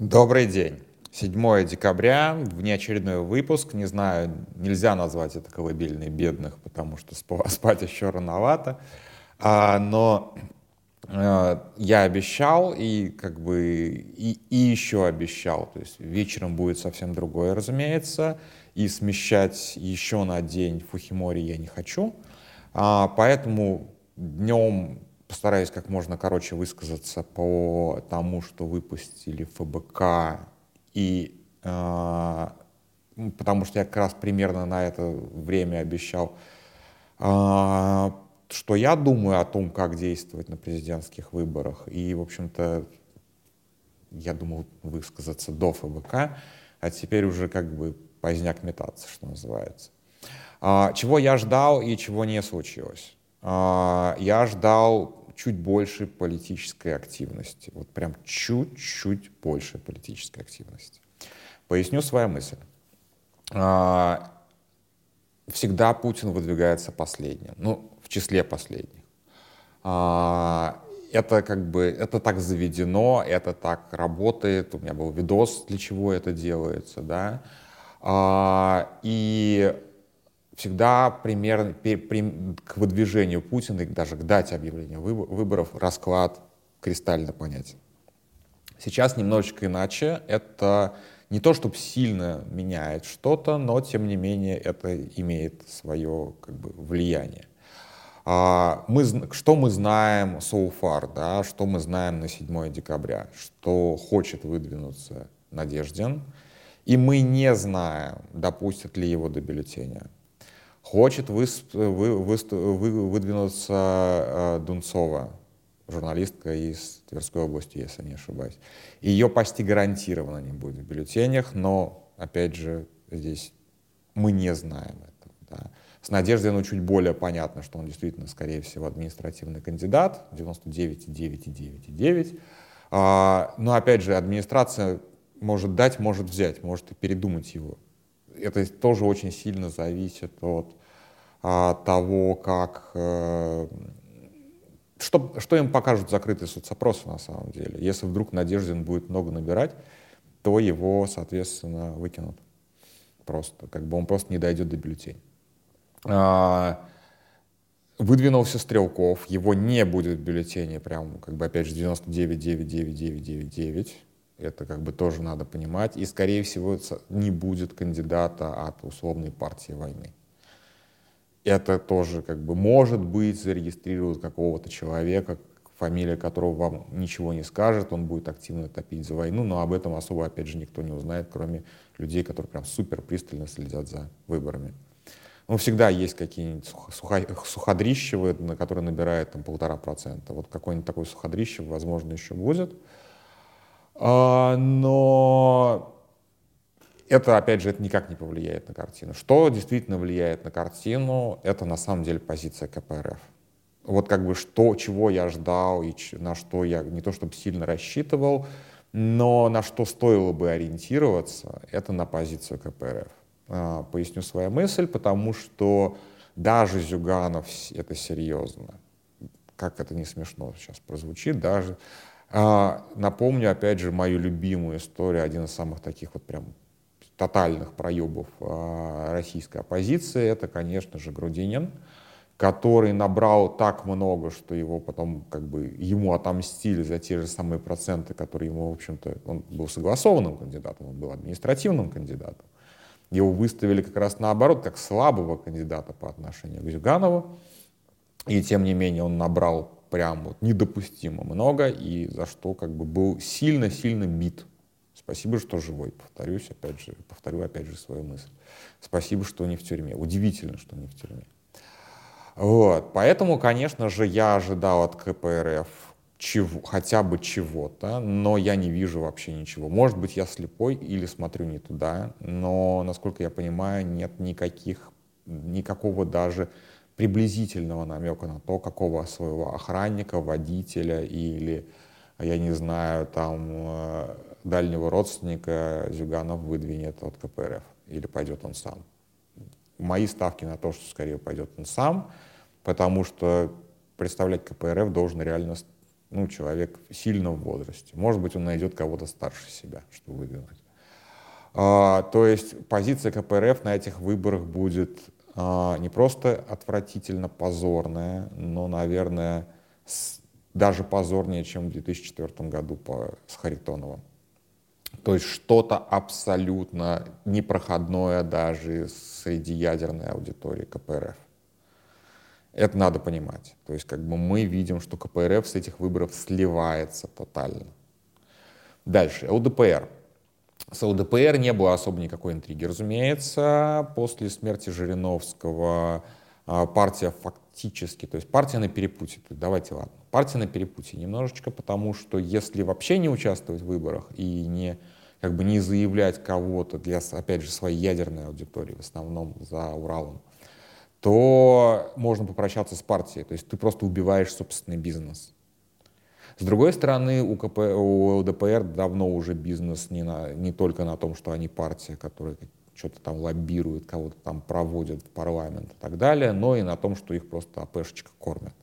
Добрый день. 7 декабря, внеочередной выпуск. Не знаю, нельзя назвать это колыбельной бедных, потому что спать еще рановато. А, но а, я обещал и как бы и, и еще обещал. То есть вечером будет совсем другое, разумеется. И смещать еще на день Фухимори я не хочу. А, поэтому днем постараюсь как можно короче высказаться по тому, что выпустили ФБК, и э, потому что я как раз примерно на это время обещал, э, что я думаю о том, как действовать на президентских выборах. И, в общем-то, я думал высказаться до ФБК, а теперь уже как бы поздняк метаться, что называется. А, чего я ждал и чего не случилось? А, я ждал чуть больше политической активности. Вот прям чуть-чуть больше политической активности. Поясню свою мысль. А, всегда Путин выдвигается последним, ну, в числе последних. А, это как бы, это так заведено, это так работает. У меня был видос, для чего это делается, да. И всегда примерно при, при, к выдвижению Путина и даже к дате объявления выборов расклад кристально понятен. Сейчас немножечко иначе. Это не то, чтобы сильно меняет что-то, но тем не менее это имеет свое как бы, влияние. А, мы, что мы знаем so far, да, что мы знаем на 7 декабря, что хочет выдвинуться Надеждин, и мы не знаем, допустят ли его до бюллетеня хочет высп, вы, выступ, вы, выдвинуться э, Дунцова, журналистка из Тверской области, если не ошибаюсь. Ее почти гарантированно не будет в бюллетенях, но, опять же, здесь мы не знаем этого. Да. С Надеждой ну, чуть более понятно, что он действительно, скорее всего, административный кандидат, 99,9,9,9. А, но, опять же, администрация может дать, может взять, может и передумать его это тоже очень сильно зависит от того, как э, что, что им покажут закрытые соцопросы на самом деле. Если вдруг Надеждин будет много набирать, то его, соответственно, выкинут. Просто, как бы он просто не дойдет до бюллетеней. А, выдвинулся Стрелков, его не будет в бюллетене, прям, как бы, опять же, 99,99999. Это как бы тоже надо понимать. И, скорее всего, не будет кандидата от условной партии войны. Это тоже как бы может быть зарегистрируют какого-то человека, фамилия которого вам ничего не скажет, он будет активно топить за войну, но об этом особо, опять же, никто не узнает, кроме людей, которые прям супер пристально следят за выборами. Ну, всегда есть какие-нибудь суходрищевые, на которые набирают там полтора процента. Вот какой-нибудь такой суходрищев, возможно, еще будет. А, но это, опять же, это никак не повлияет на картину. Что действительно влияет на картину, это на самом деле позиция КПРФ. Вот как бы что, чего я ждал и на что я не то чтобы сильно рассчитывал, но на что стоило бы ориентироваться, это на позицию КПРФ. А, поясню свою мысль, потому что даже Зюганов это серьезно. Как это не смешно сейчас прозвучит, даже а, напомню, опять же, мою любимую историю, один из самых таких вот прям тотальных проебов а, российской оппозиции, это, конечно же, Грудинин, который набрал так много, что его потом как бы ему отомстили за те же самые проценты, которые ему, в общем-то, он был согласованным кандидатом, он был административным кандидатом. Его выставили как раз наоборот, как слабого кандидата по отношению к Зюганову. И тем не менее он набрал прям вот недопустимо много, и за что как бы был сильно-сильно мид. Спасибо, что живой, повторюсь, опять же, повторю опять же свою мысль. Спасибо, что не в тюрьме. Удивительно, что не в тюрьме. Вот. Поэтому, конечно же, я ожидал от КПРФ чего, хотя бы чего-то, но я не вижу вообще ничего. Может быть, я слепой или смотрю не туда, но, насколько я понимаю, нет никаких, никакого даже приблизительного намека на то, какого своего охранника, водителя или, я не знаю, там э, дальнего родственника Зюганов выдвинет от КПРФ или пойдет он сам. Мои ставки на то, что скорее пойдет он сам, потому что представлять КПРФ должен реально ну, человек сильно в возрасте. Может быть, он найдет кого-то старше себя, чтобы выдвинуть. А, то есть позиция КПРФ на этих выборах будет а, не просто отвратительно позорная, но, наверное, с, даже позорнее, чем в 2004 году по, с Харитоновым. То есть что-то абсолютно непроходное даже среди ядерной аудитории КПРФ. Это надо понимать. То есть как бы мы видим, что КПРФ с этих выборов сливается тотально. Дальше, ЛДПР. С ЛДПР не было особо никакой интриги, разумеется. После смерти Жириновского партия фактически, то есть партия на перепутье, давайте ладно, партия на перепутье немножечко, потому что если вообще не участвовать в выборах и не как бы не заявлять кого-то для, опять же, своей ядерной аудитории, в основном за Уралом, то можно попрощаться с партией. То есть ты просто убиваешь собственный бизнес. С другой стороны, у, КП, у ЛДПР давно уже бизнес не, на, не только на том, что они партия, которая что-то там лоббирует, кого-то там проводят в парламент и так далее, но и на том, что их просто АПшечка кормят.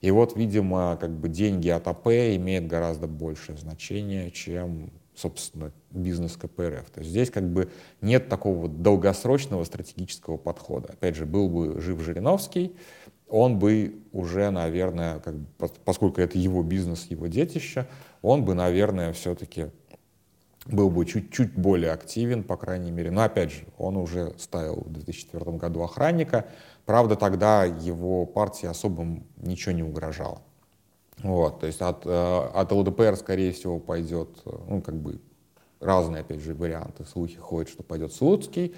И вот, видимо, как бы деньги от АП имеют гораздо большее значение, чем собственно, бизнес КПРФ. То есть здесь как бы нет такого долгосрочного стратегического подхода. Опять же, был бы жив Жириновский, он бы уже, наверное, как бы, поскольку это его бизнес, его детище, он бы, наверное, все-таки был бы чуть-чуть более активен, по крайней мере. Но опять же, он уже ставил в 2004 году охранника. Правда, тогда его партии особо ничего не угрожало. Вот, то есть от, э, от ЛДПР, скорее всего, пойдет, э, ну, как бы, разные, опять же, варианты. Слухи ходят, что пойдет Слуцкий.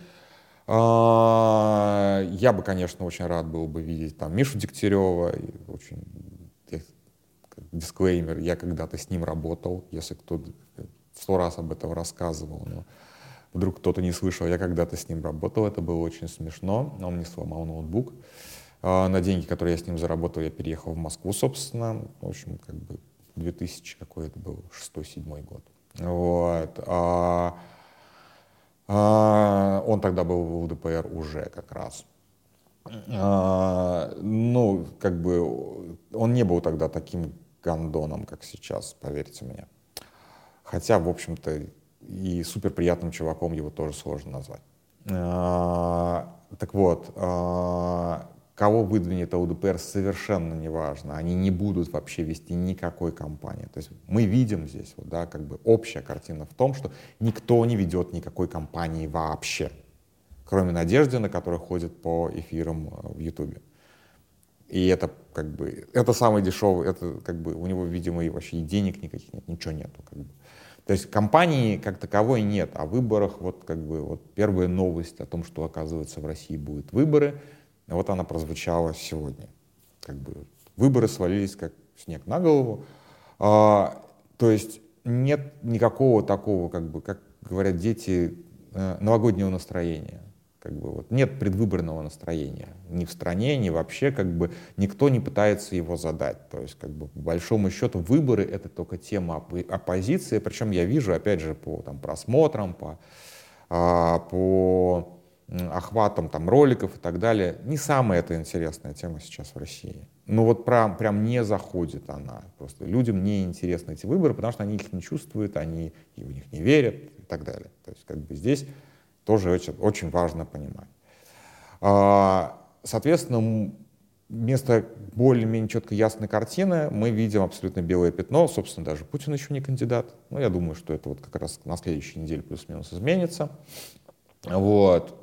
А, я бы, конечно, очень рад был бы видеть там Мишу Дегтярева. Очень дисклеймер, я когда-то с ним работал, если кто-то сто раз об этом рассказывал, но вдруг кто-то не слышал, я когда-то с ним работал, это было очень смешно, он мне сломал ноутбук. А, на деньги, которые я с ним заработал, я переехал в Москву, собственно. В общем, как бы 2000 какой это был, 6-7 год. Вот. А, а, он тогда был в УДПР уже как раз. А, ну, как бы он не был тогда таким гандоном, как сейчас, поверьте мне. Хотя, в общем-то, и супер приятным чуваком его тоже сложно назвать. А, так вот, а, Кого выдвинет ЛДПР, совершенно не важно. Они не будут вообще вести никакой кампании. То есть мы видим здесь, вот, да, как бы общая картина в том, что никто не ведет никакой кампании вообще, кроме Надежды, на которой ходит по эфирам э, в Ютубе. И это как бы, это самый дешевый, это как бы у него, видимо, и вообще и денег никаких нет, ничего нету. Как бы. То есть компании как таковой нет, о выборах вот как бы вот первая новость о том, что оказывается в России будут выборы – вот она прозвучала сегодня. Как бы выборы свалились как снег на голову. А, то есть нет никакого такого, как бы, как говорят дети, э, новогоднего настроения. Как бы, вот, нет предвыборного настроения ни в стране, ни вообще, как бы никто не пытается его задать. То есть, как бы, по большому счету, выборы — это только тема оп- оппозиции, причем я вижу, опять же, по там, просмотрам, по, а, по охватом там, роликов и так далее, не самая это интересная тема сейчас в России. Ну вот прям, прям не заходит она. Просто людям не интересны эти выборы, потому что они их не чувствуют, они в них не верят и так далее. То есть как бы здесь тоже очень, очень важно понимать. А, соответственно, вместо более-менее четко ясной картины мы видим абсолютно белое пятно. Собственно, даже Путин еще не кандидат. Но я думаю, что это вот как раз на следующей неделе плюс-минус изменится. Вот,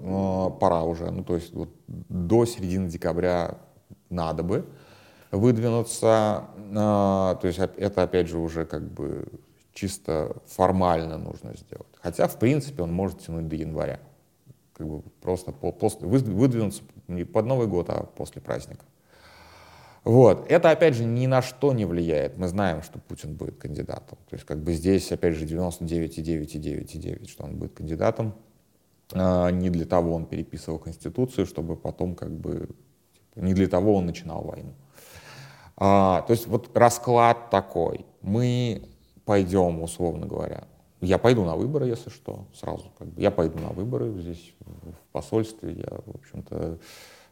пора уже, ну то есть вот до середины декабря надо бы выдвинуться, а, то есть это опять же уже как бы чисто формально нужно сделать. Хотя, в принципе, он может тянуть до января. Как бы просто по, после, выдвинуться не под Новый год, а после праздника. Вот. Это, опять же, ни на что не влияет. Мы знаем, что Путин будет кандидатом. То есть, как бы здесь, опять же, 99,9,9,9, что он будет кандидатом. А, не для того он переписывал Конституцию, чтобы потом как бы... Типа, не для того он начинал войну. А, то есть вот расклад такой. Мы пойдем, условно говоря. Я пойду на выборы, если что, сразу. Как бы. Я пойду на выборы здесь, в посольстве. Я, в общем-то,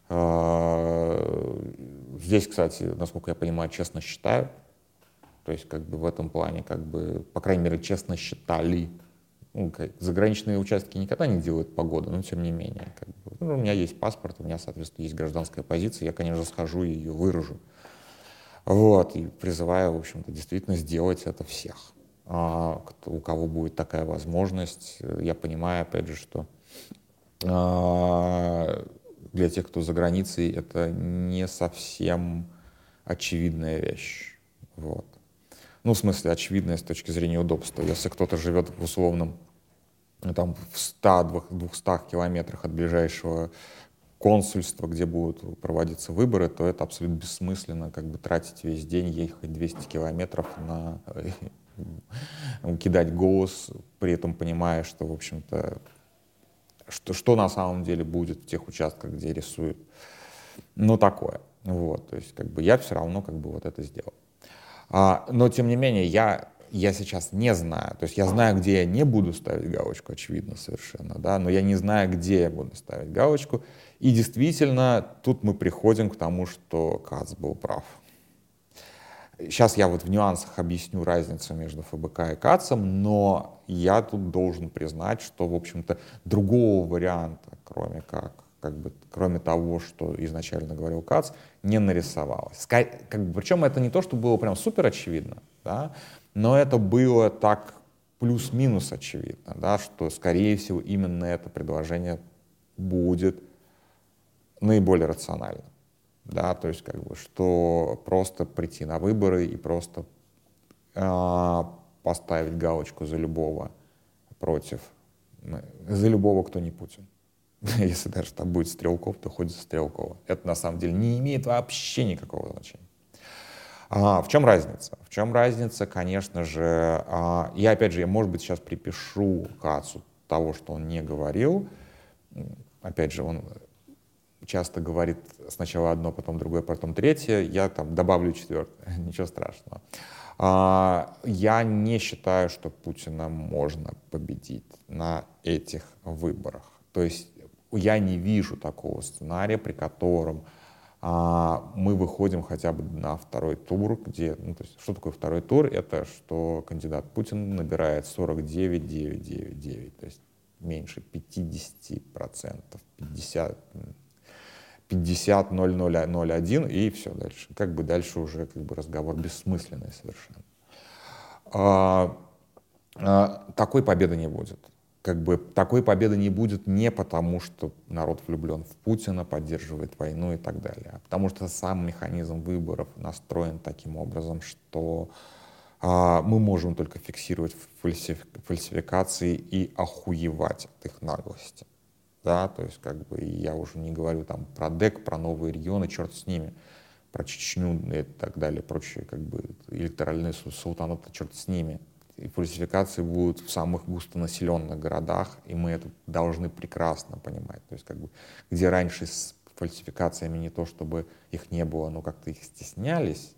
э, здесь, кстати, насколько я понимаю, честно считаю. То есть как бы в этом плане, как бы, по крайней мере, честно считали. Ну, как, заграничные участки никогда не делают погоду, но тем не менее. Как бы, ну, у меня есть паспорт, у меня, соответственно, есть гражданская позиция, я, конечно, схожу и ее выражу. Вот, и призываю, в общем-то, действительно сделать это всех. А, у кого будет такая возможность, я понимаю, опять же, что а, для тех, кто за границей, это не совсем очевидная вещь. Вот. Ну, в смысле, очевидная с точки зрения удобства. Если кто-то живет в условном, там, в 100-200 километрах от ближайшего консульства, где будут проводиться выборы, то это абсолютно бессмысленно, как бы тратить весь день, ехать 200 километров на кидать голос, при этом понимая, что, в общем-то, что, что на самом деле будет в тех участках, где рисуют. Ну, такое. Вот, то есть, как бы я все равно как бы вот это сделал. А, но, тем не менее, я, я сейчас не знаю. То есть я знаю, где я не буду ставить галочку, очевидно, совершенно, да, но я не знаю, где я буду ставить галочку. И действительно, тут мы приходим к тому, что Кац был прав. Сейчас я вот в нюансах объясню разницу между ФБК и КАЦом, но я тут должен признать, что, в общем-то, другого варианта, кроме как, как бы, кроме того, что изначально говорил КАЦ, не нарисовалось. Как бы, причем это не то, что было прям супер очевидно, да, но это было так плюс-минус очевидно, да, что, скорее всего, именно это предложение будет наиболее рациональным да, то есть как бы, что просто прийти на выборы и просто э, поставить галочку за любого против, за любого, кто не Путин. Если даже там будет Стрелков, то хоть за Стрелкова. Это на самом деле не имеет вообще никакого значения. А, в чем разница? В чем разница, конечно же, а, я опять же, я, может быть, сейчас припишу Кацу того, что он не говорил. Опять же, он часто говорит сначала одно, потом другое, потом третье, я там добавлю четвертое, ничего страшного. А, я не считаю, что Путина можно победить на этих выборах. То есть я не вижу такого сценария, при котором а, мы выходим хотя бы на второй тур, где, ну, то есть, что такое второй тур? Это что кандидат Путин набирает 49, 9, 9, 9, то есть меньше 50 процентов, 50, 50 0001 и все дальше. Как бы дальше уже как бы разговор бессмысленный совершенно. А, а, такой победы не будет. Как бы такой победы не будет не потому, что народ влюблен в Путина, поддерживает войну и так далее, а потому что сам механизм выборов настроен таким образом, что а, мы можем только фиксировать фальсификации и охуевать от их наглости да, то есть как бы я уже не говорю там про ДЭК, про новые регионы, черт с ними, про Чечню и так далее, прочие как бы электоральные султанаты, черт с ними. И фальсификации будут в самых густонаселенных городах, и мы это должны прекрасно понимать. То есть как бы где раньше с фальсификациями не то, чтобы их не было, но как-то их стеснялись,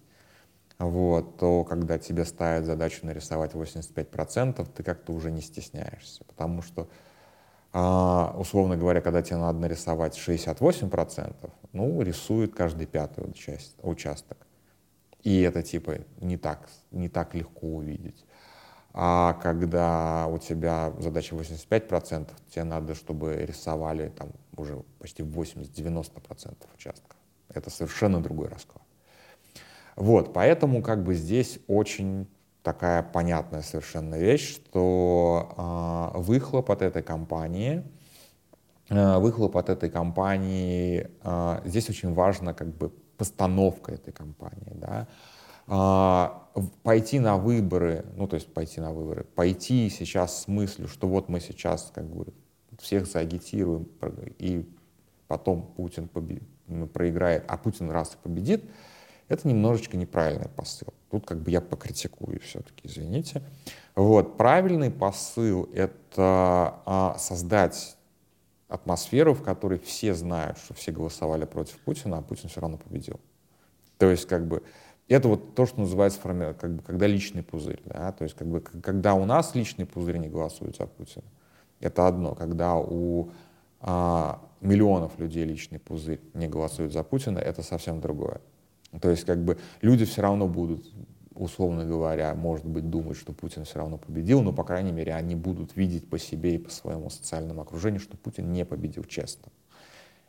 вот, то когда тебе ставят задачу нарисовать 85%, ты как-то уже не стесняешься, потому что а, условно говоря, когда тебе надо нарисовать 68%, ну, рисует каждый пятый часть, участок. И это типа не так, не так легко увидеть. А когда у тебя задача 85%, тебе надо, чтобы рисовали там уже почти 80-90% участков. Это совершенно другой расклад. Вот, поэтому как бы здесь очень такая понятная совершенно вещь, что э, выхлоп от этой компании, э, выхлоп от этой компании, э, здесь очень важно как бы постановка этой компании, да, пойти на выборы, ну то есть пойти на выборы, пойти сейчас с мыслью, что вот мы сейчас как бы всех заагитируем и потом Путин проиграет, а Путин раз и победит, это немножечко неправильный посыл. Тут как бы я покритикую все-таки, извините. Вот. Правильный посыл — это а, создать атмосферу, в которой все знают, что все голосовали против Путина, а Путин все равно победил. То есть как бы это вот то, что называется как бы, когда личный пузырь. Да? То есть как бы, когда у нас личный пузырь не голосует за Путина, это одно. Когда у а, миллионов людей личный пузырь не голосует за Путина, это совсем другое. То есть как бы люди все равно будут условно говоря, может быть, думают, что Путин все равно победил, но, по крайней мере, они будут видеть по себе и по своему социальному окружению, что Путин не победил честно.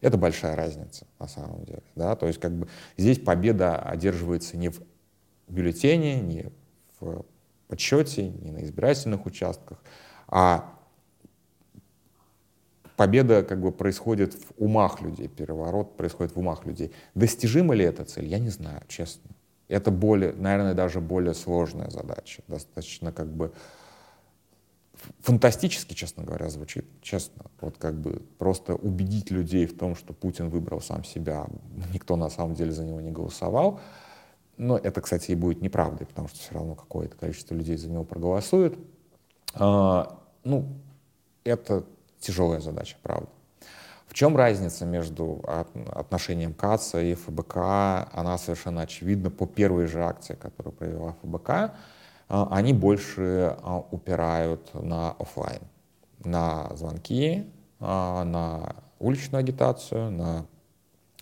Это большая разница, на самом деле. Да? То есть, как бы, здесь победа одерживается не в бюллетене, не в подсчете, не на избирательных участках, а победа как бы происходит в умах людей, переворот происходит в умах людей. Достижима ли эта цель? Я не знаю, честно. Это более, наверное, даже более сложная задача. Достаточно как бы фантастически, честно говоря, звучит, честно. Вот как бы просто убедить людей в том, что Путин выбрал сам себя, никто на самом деле за него не голосовал. Но это, кстати, и будет неправдой, потому что все равно какое-то количество людей за него проголосует. А, ну, это тяжелая задача, правда. В чем разница между отношением КАЦа и ФБК? Она совершенно очевидна по первой же акции, которую провела ФБК. А, они больше а, упирают на офлайн, на звонки, а, на уличную агитацию, на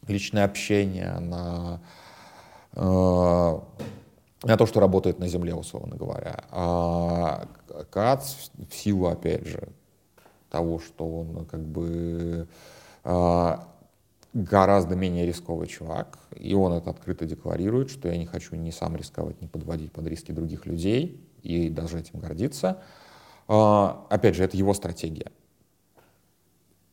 личное общение, на, на то, что работает на земле, условно говоря. КАЦ в силу, опять же, того, что он как бы а, гораздо менее рисковый чувак, и он это открыто декларирует, что я не хочу ни сам рисковать, ни подводить под риски других людей, и даже этим гордиться. А, опять же, это его стратегия.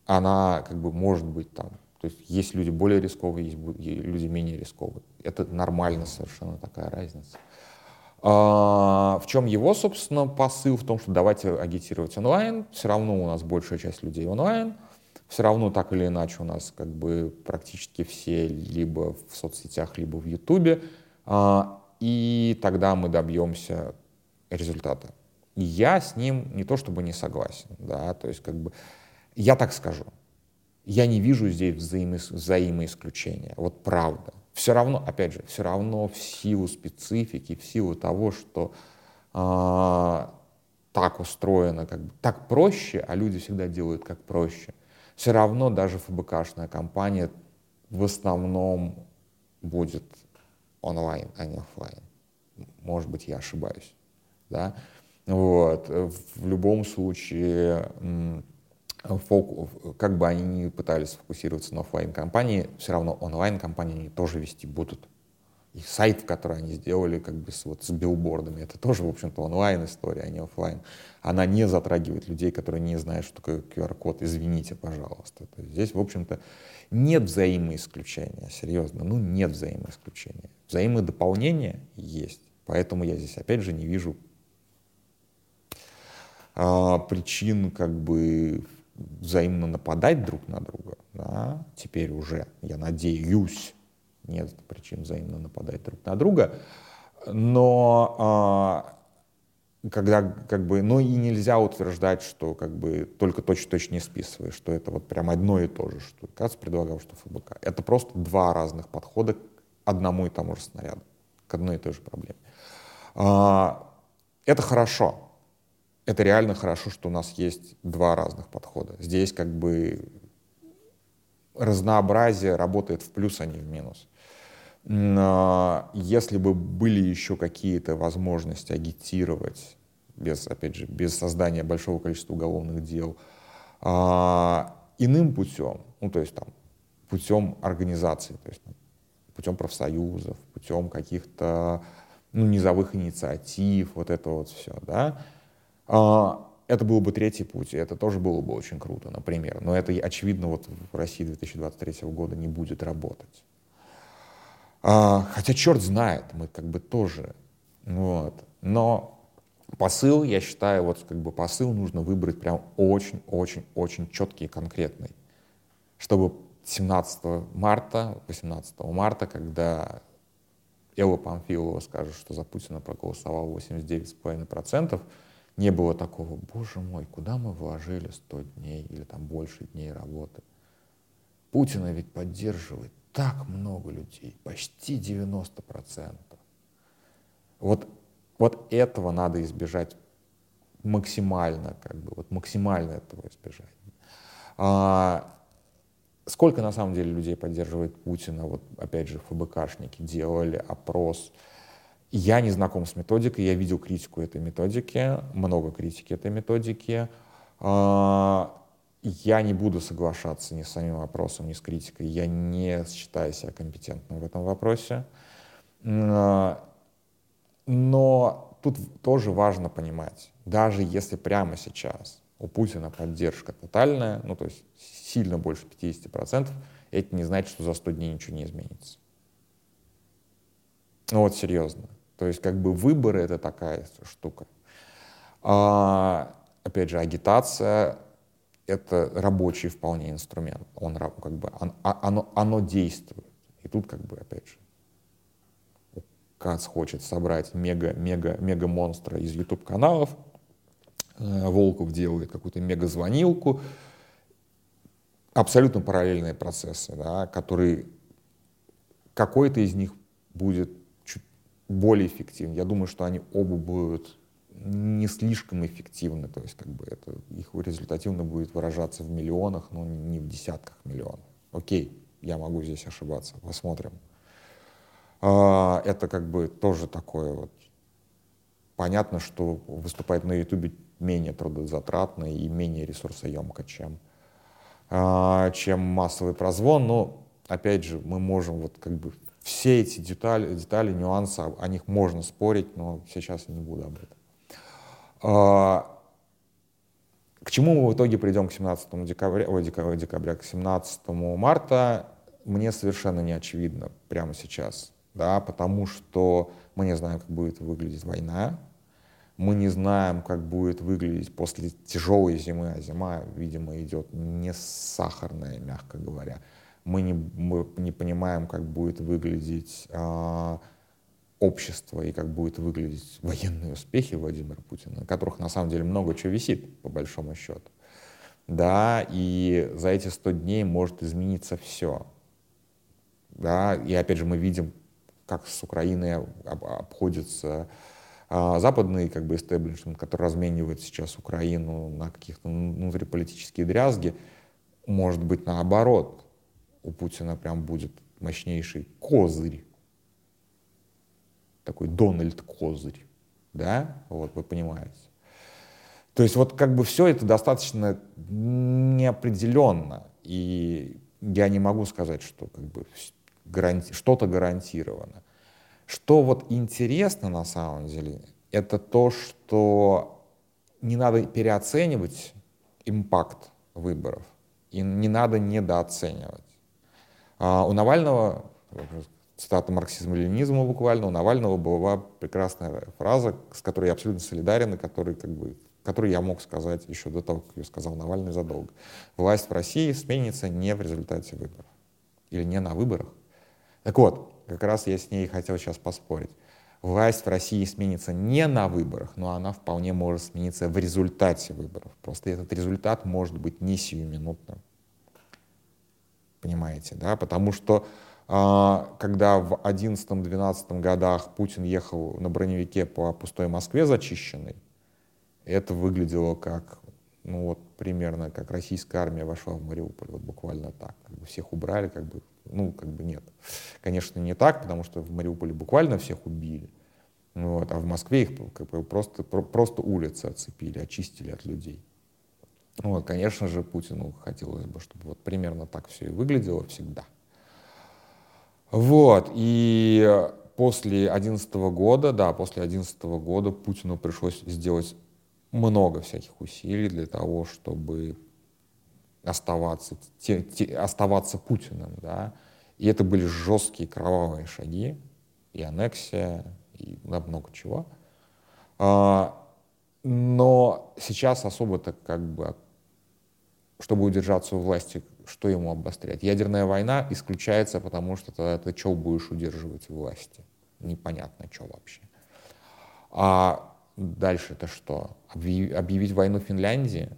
Она как бы может быть там, то есть есть люди более рисковые, есть люди менее рисковые. Это нормально совершенно такая разница. А, в чем его, собственно, посыл? В том, что давайте агитировать онлайн. Все равно у нас большая часть людей онлайн все равно так или иначе у нас как бы практически все либо в соцсетях, либо в Ютубе, а, и тогда мы добьемся результата. Я с ним не то чтобы не согласен, да, то есть как бы я так скажу, я не вижу здесь взаимо взаимоисключения, вот правда. Все равно, опять же, все равно в силу специфики, в силу того, что а, так устроено, как бы так проще, а люди всегда делают как проще – все равно даже ФБКшная компания в основном будет онлайн, а не офлайн. Может быть, я ошибаюсь. Да? Вот. В любом случае, как бы они ни пытались сфокусироваться на офлайн компании, все равно онлайн компании они тоже вести будут и сайт, который они сделали как бы с, вот, с билбордами, это тоже, в общем-то, онлайн-история, а не офлайн. Она не затрагивает людей, которые не знают, что такое QR-код. Извините, пожалуйста. То есть здесь, в общем-то, нет взаимоисключения, серьезно, ну нет взаимоисключения. Взаимодополнение есть. Поэтому я здесь, опять же, не вижу а, причин как бы взаимно нападать друг на друга. Да? Теперь уже, я надеюсь, нет причин взаимно нападать друг на друга. Но а, когда как бы, но и нельзя утверждать, что как бы только точно-точно не списываешь, что это вот прям одно и то же, что КАЦ предлагал, что ФБК. Это просто два разных подхода к одному и тому же снаряду, к одной и той же проблеме. А, это хорошо. Это реально хорошо, что у нас есть два разных подхода. Здесь как бы разнообразие работает в плюс, а не в минус. Если бы были еще какие-то возможности агитировать, без, опять же, без создания большого количества уголовных дел, а, иным путем, ну, то есть там, путем организации, то есть путем профсоюзов, путем каких-то ну, низовых инициатив, вот это вот все, да, а, это был бы третий путь, и это тоже было бы очень круто, например. Но это, очевидно, вот в России 2023 года не будет работать. А, хотя черт знает, мы как бы тоже. Вот. Но посыл, я считаю, вот как бы посыл нужно выбрать прям очень-очень-очень четкий и конкретный. Чтобы 17 марта, 18 марта, когда Элла Памфилова скажет, что за Путина проголосовал 89,5%, не было такого, боже мой, куда мы вложили 100 дней или там больше дней работы. Путина ведь поддерживает так много людей, почти 90%. Вот, вот этого надо избежать максимально, как бы, вот максимально этого избежать. А, сколько на самом деле людей поддерживает Путина? Вот опять же ФБКшники делали опрос, Я не знаком с методикой, я видел критику этой методики, много критики этой методики. А, я не буду соглашаться ни с самим вопросом, ни с критикой. Я не считаю себя компетентным в этом вопросе. А, но тут тоже важно понимать, даже если прямо сейчас у Путина поддержка тотальная, ну то есть сильно больше 50%, это не значит, что за 100 дней ничего не изменится. Ну вот серьезно. То есть как бы выборы это такая штука. А, опять же, агитация это рабочий вполне инструмент. Он как бы он, а, оно, оно действует. И тут как бы опять же Кац хочет собрать мега мега мега монстра из YouTube каналов. Э, Волков делает какую-то мега звонилку. Абсолютно параллельные процессы, да, которые какой-то из них будет более эффективен. Я думаю, что они оба будут не слишком эффективны, то есть как бы это их результативно будет выражаться в миллионах, но не в десятках миллионов. Окей, я могу здесь ошибаться, посмотрим. А, это как бы тоже такое вот. Понятно, что выступать на Ютубе менее трудозатратно и менее ресурсоемко, чем, а, чем массовый прозвон, но опять же мы можем вот как бы все эти детали, детали, нюансы, о них можно спорить, но сейчас я не буду об этом. А, к чему мы в итоге придем к 17 декабря, ой, декабря, декабря, к 17 марта, мне совершенно не очевидно прямо сейчас, да, потому что мы не знаем, как будет выглядеть война, мы не знаем, как будет выглядеть после тяжелой зимы, а зима, видимо, идет не сахарная, мягко говоря мы не, мы не понимаем, как будет выглядеть э, общество и как будет выглядеть военные успехи Владимира Путина, на которых на самом деле много чего висит, по большому счету. Да, и за эти 100 дней может измениться все. Да, и опять же мы видим, как с Украиной об, обходится а, западный как бы истеблишмент, который разменивает сейчас Украину на каких-то внутриполитические дрязги, может быть наоборот у Путина прям будет мощнейший козырь, такой Дональд Козырь, да, вот вы понимаете. То есть вот как бы все это достаточно неопределенно, и я не могу сказать, что как бы гаранти... что-то гарантировано. Что вот интересно на самом деле, это то, что не надо переоценивать импакт выборов, и не надо недооценивать. А у Навального, цитата марксизма-ленинизма буквально, у Навального была прекрасная фраза, с которой я абсолютно солидарен, и который, как бы, который я мог сказать еще до того, как ее сказал Навальный задолго. Власть в России сменится не в результате выборов. Или не на выборах. Так вот, как раз я с ней хотел сейчас поспорить. Власть в России сменится не на выборах, но она вполне может смениться в результате выборов. Просто этот результат может быть не сиюминутным понимаете, да, потому что а, когда в 11-12 годах Путин ехал на броневике по пустой Москве зачищенной, это выглядело как, ну вот примерно как российская армия вошла в Мариуполь, вот буквально так, как бы всех убрали, как бы, ну как бы нет. Конечно, не так, потому что в Мариуполе буквально всех убили, вот, а в Москве их как бы просто, просто улицы оцепили, очистили от людей. Вот, конечно же, Путину хотелось бы, чтобы вот примерно так все и выглядело всегда. Вот, и после 2011 года, да, после 2011 года Путину пришлось сделать много всяких усилий для того, чтобы оставаться, те, те, оставаться Путиным, да. И это были жесткие кровавые шаги, и аннексия, и много чего. А, но сейчас особо-то как бы чтобы удержаться у власти, что ему обострять? Ядерная война исключается, потому что тогда ты что будешь удерживать у власти? Непонятно, что вообще. А дальше это что? Объявить войну Финляндии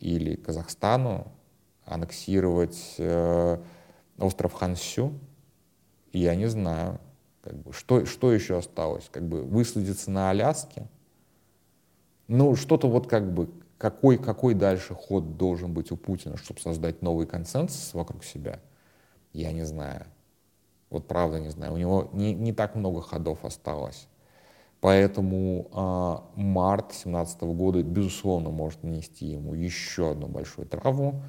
или Казахстану, аннексировать э, остров Хансю? Я не знаю. Как бы, что, что еще осталось? Как бы высадиться на Аляске? Ну, что-то вот как бы какой, какой дальше ход должен быть у Путина, чтобы создать новый консенсус вокруг себя, я не знаю. Вот правда не знаю. У него не, не так много ходов осталось. Поэтому э, март 2017 года, безусловно, может нанести ему еще одну большую травму.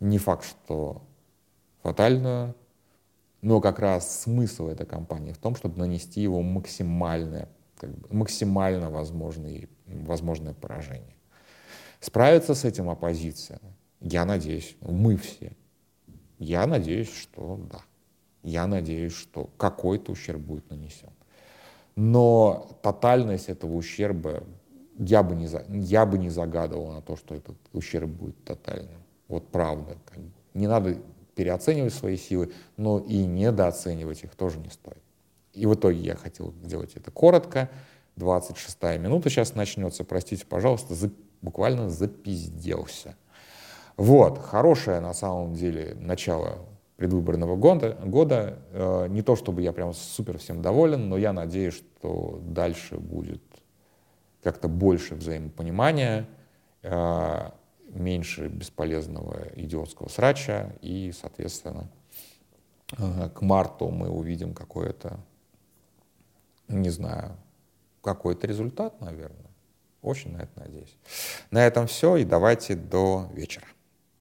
Не факт, что фатальную, но как раз смысл этой кампании в том, чтобы нанести его максимальное, как бы, максимально возможное, возможное поражение. Справится с этим оппозиция? Я надеюсь, мы все. Я надеюсь, что да. Я надеюсь, что какой-то ущерб будет нанесен. Но тотальность этого ущерба я бы не, я бы не загадывал на то, что этот ущерб будет тотальным. Вот правда. Не надо переоценивать свои силы, но и недооценивать их тоже не стоит. И в итоге я хотел сделать это коротко. 26 минута сейчас начнется. Простите, пожалуйста, за, буквально запизделся. Вот, хорошее на самом деле начало предвыборного года. года. Э, не то, чтобы я прям супер всем доволен, но я надеюсь, что дальше будет как-то больше взаимопонимания, э, меньше бесполезного идиотского срача, и, соответственно, э, к марту мы увидим какое-то, не знаю, какой-то результат, наверное. Очень на это надеюсь. На этом все, и давайте до вечера.